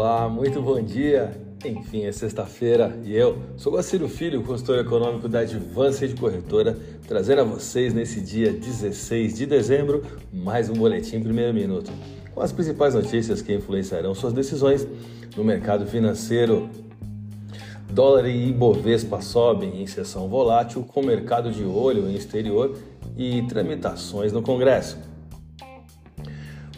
Olá, muito bom dia. Enfim, é sexta-feira e eu sou Guaciro Filho, consultor econômico da Advance de Corretora, trazendo a vocês nesse dia 16 de dezembro mais um boletim primeiro minuto, com as principais notícias que influenciarão suas decisões no mercado financeiro. Dólar e Ibovespa sobem em sessão volátil, com mercado de olho em exterior e tramitações no Congresso.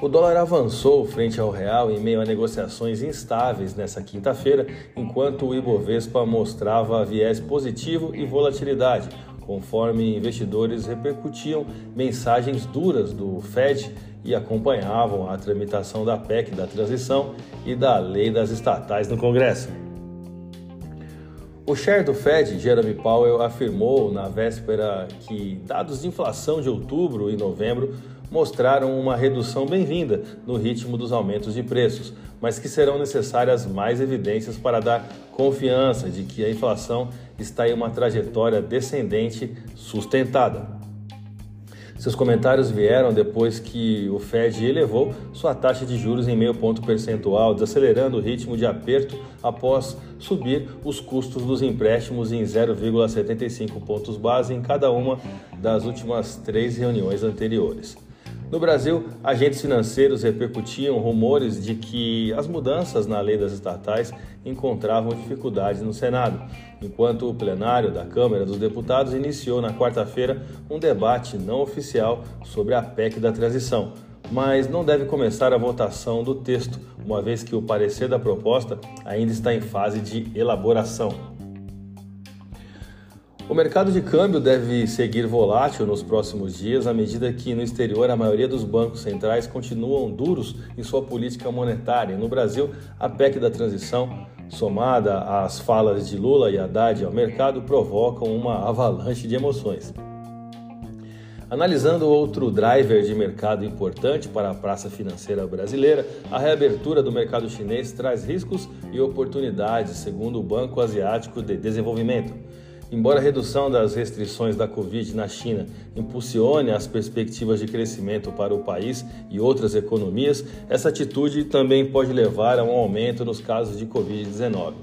O dólar avançou frente ao real em meio a negociações instáveis nesta quinta-feira, enquanto o Ibovespa mostrava viés positivo e volatilidade, conforme investidores repercutiam mensagens duras do Fed e acompanhavam a tramitação da PEC da transição e da lei das estatais no Congresso. O chair do Fed, Jeremy Powell, afirmou na véspera que dados de inflação de outubro e novembro mostraram uma redução bem-vinda no ritmo dos aumentos de preços, mas que serão necessárias mais evidências para dar confiança de que a inflação está em uma trajetória descendente sustentada. Seus comentários vieram depois que o Fed elevou sua taxa de juros em meio ponto percentual, desacelerando o ritmo de aperto após subir os custos dos empréstimos em 0,75 pontos base em cada uma das últimas três reuniões anteriores. No Brasil, agentes financeiros repercutiam rumores de que as mudanças na lei das estatais encontravam dificuldades no Senado, enquanto o plenário da Câmara dos Deputados iniciou na quarta-feira um debate não oficial sobre a PEC da transição. Mas não deve começar a votação do texto, uma vez que o parecer da proposta ainda está em fase de elaboração. O mercado de câmbio deve seguir volátil nos próximos dias, à medida que no exterior a maioria dos bancos centrais continuam duros em sua política monetária. No Brasil, a PEC da transição, somada às falas de Lula e Haddad ao mercado, provocam uma avalanche de emoções. Analisando outro driver de mercado importante para a praça financeira brasileira, a reabertura do mercado chinês traz riscos e oportunidades, segundo o Banco Asiático de Desenvolvimento. Embora a redução das restrições da Covid na China impulsione as perspectivas de crescimento para o país e outras economias, essa atitude também pode levar a um aumento nos casos de Covid-19.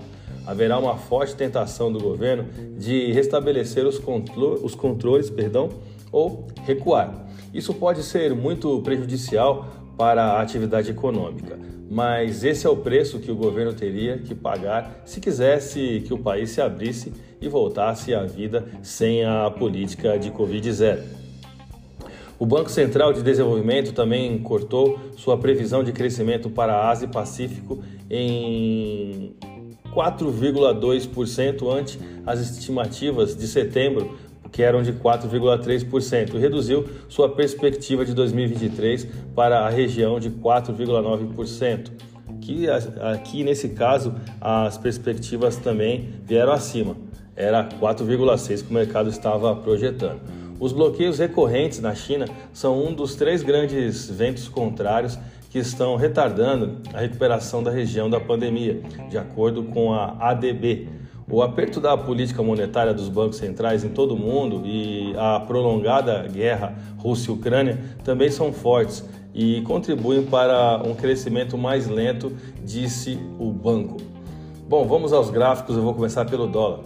Haverá uma forte tentação do governo de restabelecer os, contro os controles perdão, ou recuar. Isso pode ser muito prejudicial para a atividade econômica, mas esse é o preço que o governo teria que pagar se quisesse que o país se abrisse e voltasse à vida sem a política de Covid-0. O Banco Central de Desenvolvimento também cortou sua previsão de crescimento para a Ásia e Pacífico em 4,2% ante as estimativas de setembro, que eram de 4,3%, e reduziu sua perspectiva de 2023 para a região de 4,9%. Que aqui nesse caso as perspectivas também vieram acima era 4,6 que o mercado estava projetando. Os bloqueios recorrentes na China são um dos três grandes ventos contrários que estão retardando a recuperação da região da pandemia, de acordo com a ADB. O aperto da política monetária dos bancos centrais em todo o mundo e a prolongada guerra Rússia-Ucrânia também são fortes e contribuem para um crescimento mais lento, disse o banco. Bom, vamos aos gráficos, eu vou começar pelo dólar.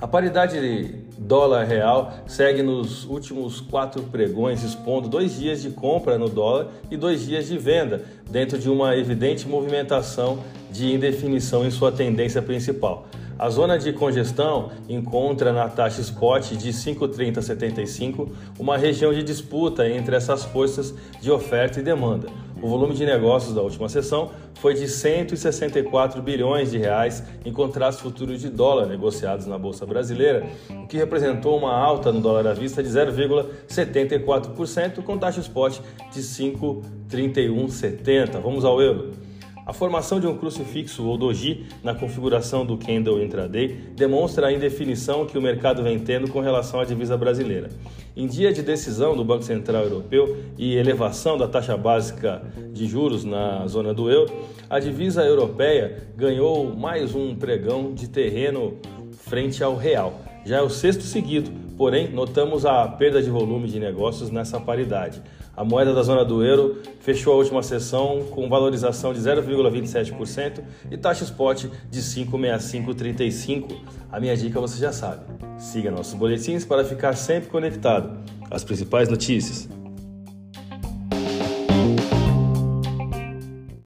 A paridade dólar real segue nos últimos quatro pregões, expondo dois dias de compra no dólar e dois dias de venda, dentro de uma evidente movimentação de indefinição em sua tendência principal. A zona de congestão encontra na taxa spot de 5,3075 uma região de disputa entre essas forças de oferta e demanda. O volume de negócios da última sessão foi de 164 bilhões de reais em contratos futuros de dólar negociados na bolsa brasileira, o que representou uma alta no dólar à vista de 0,74% com taxa spot de 5,3170. Vamos ao euro. A formação de um crucifixo ou doji na configuração do candle intraday demonstra a indefinição que o mercado vem tendo com relação à divisa brasileira. Em dia de decisão do Banco Central Europeu e elevação da taxa básica de juros na zona do euro, a divisa europeia ganhou mais um pregão de terreno frente ao real. Já é o sexto seguido Porém, notamos a perda de volume de negócios nessa paridade. A moeda da zona do euro fechou a última sessão com valorização de 0,27% e taxa spot de 5,6535. A minha dica você já sabe. Siga nossos boletins para ficar sempre conectado. As principais notícias